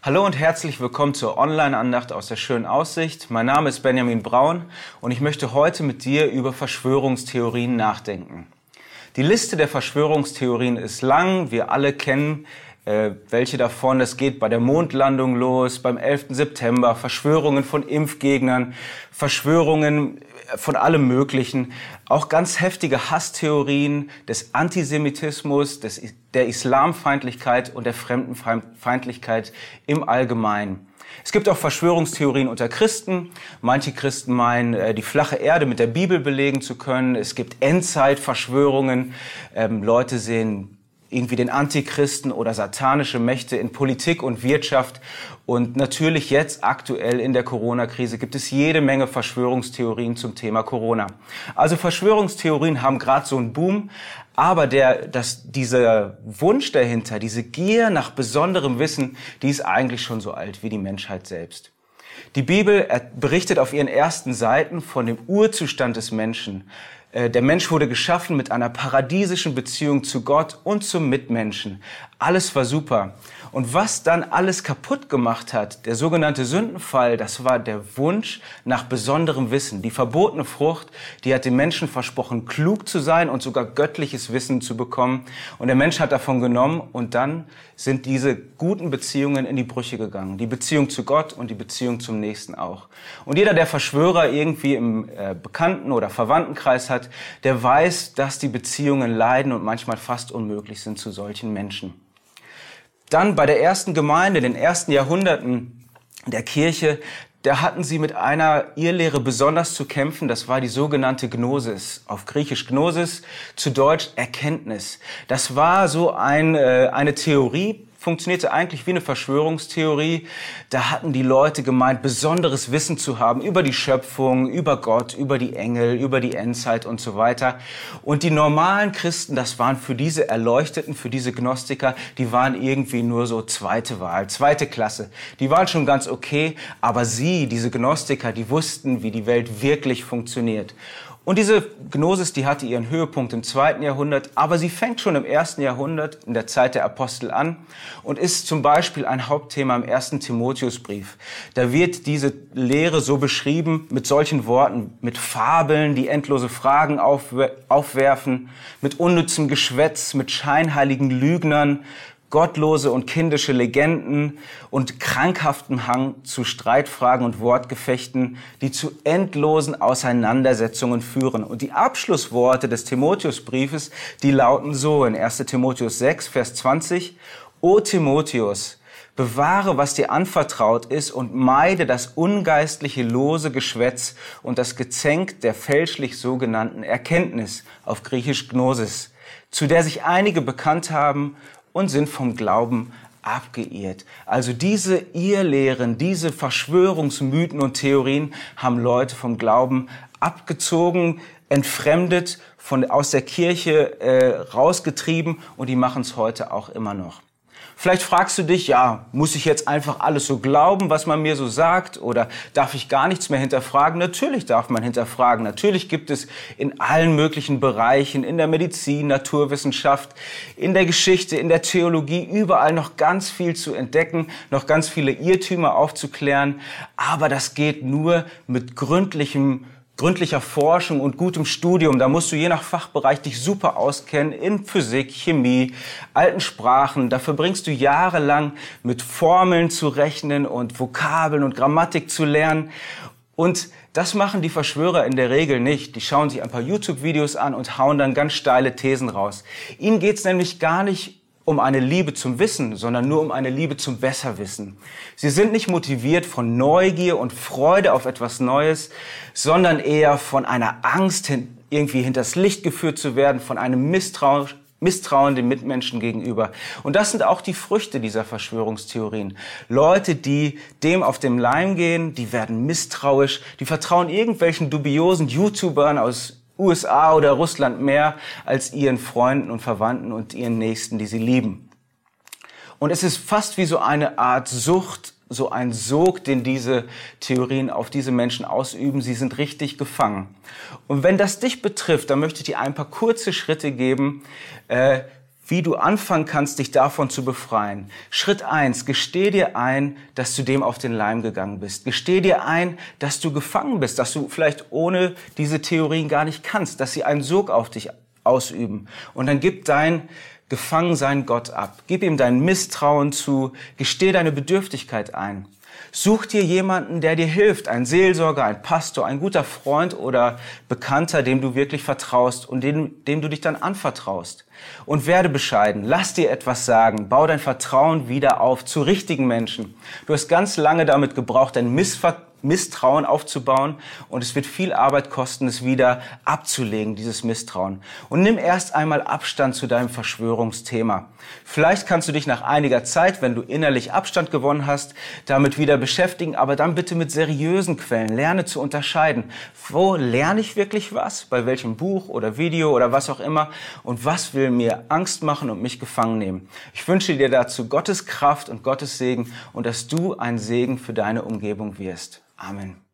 Hallo und herzlich willkommen zur Online-Andacht aus der schönen Aussicht. Mein Name ist Benjamin Braun und ich möchte heute mit dir über Verschwörungstheorien nachdenken. Die Liste der Verschwörungstheorien ist lang. Wir alle kennen äh, welche davon. Es geht bei der Mondlandung los, beim 11. September, Verschwörungen von Impfgegnern, Verschwörungen von allem Möglichen, auch ganz heftige Hasstheorien des Antisemitismus, des, der Islamfeindlichkeit und der Fremdenfeindlichkeit im Allgemeinen. Es gibt auch Verschwörungstheorien unter Christen. Manche Christen meinen, äh, die flache Erde mit der Bibel belegen zu können. Es gibt Endzeitverschwörungen. Ähm, Leute sehen irgendwie den Antichristen oder satanische Mächte in Politik und Wirtschaft. Und natürlich jetzt aktuell in der Corona-Krise gibt es jede Menge Verschwörungstheorien zum Thema Corona. Also Verschwörungstheorien haben gerade so einen Boom, aber der, dass dieser Wunsch dahinter, diese Gier nach besonderem Wissen, die ist eigentlich schon so alt wie die Menschheit selbst. Die Bibel berichtet auf ihren ersten Seiten von dem Urzustand des Menschen, äh, der Mensch wurde geschaffen mit einer paradiesischen Beziehung zu Gott und zum Mitmenschen. Alles war super. Und was dann alles kaputt gemacht hat, der sogenannte Sündenfall, das war der Wunsch nach besonderem Wissen. Die verbotene Frucht, die hat dem Menschen versprochen, klug zu sein und sogar göttliches Wissen zu bekommen. Und der Mensch hat davon genommen und dann sind diese guten Beziehungen in die Brüche gegangen. Die Beziehung zu Gott und die Beziehung zum Nächsten auch. Und jeder, der Verschwörer irgendwie im äh, Bekannten- oder Verwandtenkreis hat, der weiß, dass die Beziehungen leiden und manchmal fast unmöglich sind zu solchen Menschen. Dann bei der ersten Gemeinde, in den ersten Jahrhunderten der Kirche, da hatten sie mit einer Irrlehre besonders zu kämpfen. Das war die sogenannte Gnosis. Auf Griechisch Gnosis, zu Deutsch Erkenntnis. Das war so ein, äh, eine Theorie, funktionierte eigentlich wie eine Verschwörungstheorie. Da hatten die Leute gemeint, besonderes Wissen zu haben über die Schöpfung, über Gott, über die Engel, über die Endzeit und so weiter. Und die normalen Christen, das waren für diese Erleuchteten, für diese Gnostiker, die waren irgendwie nur so zweite Wahl, zweite Klasse. Die waren schon ganz okay, aber sie, diese Gnostiker, die wussten, wie die Welt wirklich funktioniert. Und diese Gnosis, die hatte ihren Höhepunkt im zweiten Jahrhundert, aber sie fängt schon im ersten Jahrhundert, in der Zeit der Apostel an und ist zum Beispiel ein Hauptthema im ersten Timotheusbrief. Da wird diese Lehre so beschrieben mit solchen Worten, mit Fabeln, die endlose Fragen aufwerfen, mit unnützem Geschwätz, mit scheinheiligen Lügnern, gottlose und kindische Legenden und krankhaften Hang zu Streitfragen und Wortgefechten, die zu endlosen Auseinandersetzungen führen. Und die Abschlussworte des Timotheusbriefes, die lauten so in 1 Timotheus 6, Vers 20, O Timotheus, bewahre, was dir anvertraut ist und meide das ungeistliche lose Geschwätz und das Gezänk der fälschlich sogenannten Erkenntnis auf Griechisch Gnosis, zu der sich einige bekannt haben und sind vom Glauben abgeirrt. Also diese Irrlehren, diese Verschwörungsmythen und Theorien haben Leute vom Glauben abgezogen, entfremdet, von, aus der Kirche äh, rausgetrieben und die machen es heute auch immer noch. Vielleicht fragst du dich, ja, muss ich jetzt einfach alles so glauben, was man mir so sagt? Oder darf ich gar nichts mehr hinterfragen? Natürlich darf man hinterfragen. Natürlich gibt es in allen möglichen Bereichen, in der Medizin, Naturwissenschaft, in der Geschichte, in der Theologie, überall noch ganz viel zu entdecken, noch ganz viele Irrtümer aufzuklären. Aber das geht nur mit gründlichem gründlicher Forschung und gutem Studium. Da musst du je nach Fachbereich dich super auskennen in Physik, Chemie, alten Sprachen. Da verbringst du jahrelang mit Formeln zu rechnen und Vokabeln und Grammatik zu lernen. Und das machen die Verschwörer in der Regel nicht. Die schauen sich ein paar YouTube-Videos an und hauen dann ganz steile Thesen raus. Ihnen geht's nämlich gar nicht um eine Liebe zum Wissen, sondern nur um eine Liebe zum Besserwissen. Sie sind nicht motiviert von Neugier und Freude auf etwas Neues, sondern eher von einer Angst, irgendwie hinters Licht geführt zu werden, von einem Misstrauen, Misstrauen den Mitmenschen gegenüber. Und das sind auch die Früchte dieser Verschwörungstheorien. Leute, die dem auf dem Leim gehen, die werden misstrauisch, die vertrauen irgendwelchen dubiosen YouTubern aus USA oder Russland mehr als ihren Freunden und Verwandten und ihren Nächsten, die sie lieben. Und es ist fast wie so eine Art Sucht, so ein Sog, den diese Theorien auf diese Menschen ausüben. Sie sind richtig gefangen. Und wenn das dich betrifft, dann möchte ich dir ein paar kurze Schritte geben, äh, wie du anfangen kannst, dich davon zu befreien. Schritt eins: Gesteh dir ein, dass du dem auf den Leim gegangen bist. Gesteh dir ein, dass du gefangen bist, dass du vielleicht ohne diese Theorien gar nicht kannst, dass sie einen Sog auf dich ausüben. Und dann gib dein Gefangensein Gott ab. Gib ihm dein Misstrauen zu. Gesteh deine Bedürftigkeit ein. Such dir jemanden, der dir hilft, ein Seelsorger, ein Pastor, ein guter Freund oder Bekannter, dem du wirklich vertraust und dem, dem du dich dann anvertraust. Und werde bescheiden, lass dir etwas sagen, bau dein Vertrauen wieder auf zu richtigen Menschen. Du hast ganz lange damit gebraucht, dein Missvertrauen Misstrauen aufzubauen und es wird viel Arbeit kosten, es wieder abzulegen, dieses Misstrauen. Und nimm erst einmal Abstand zu deinem Verschwörungsthema. Vielleicht kannst du dich nach einiger Zeit, wenn du innerlich Abstand gewonnen hast, damit wieder beschäftigen, aber dann bitte mit seriösen Quellen. Lerne zu unterscheiden. Wo lerne ich wirklich was? Bei welchem Buch oder Video oder was auch immer? Und was will mir Angst machen und mich gefangen nehmen? Ich wünsche dir dazu Gottes Kraft und Gottes Segen und dass du ein Segen für deine Umgebung wirst. Amen.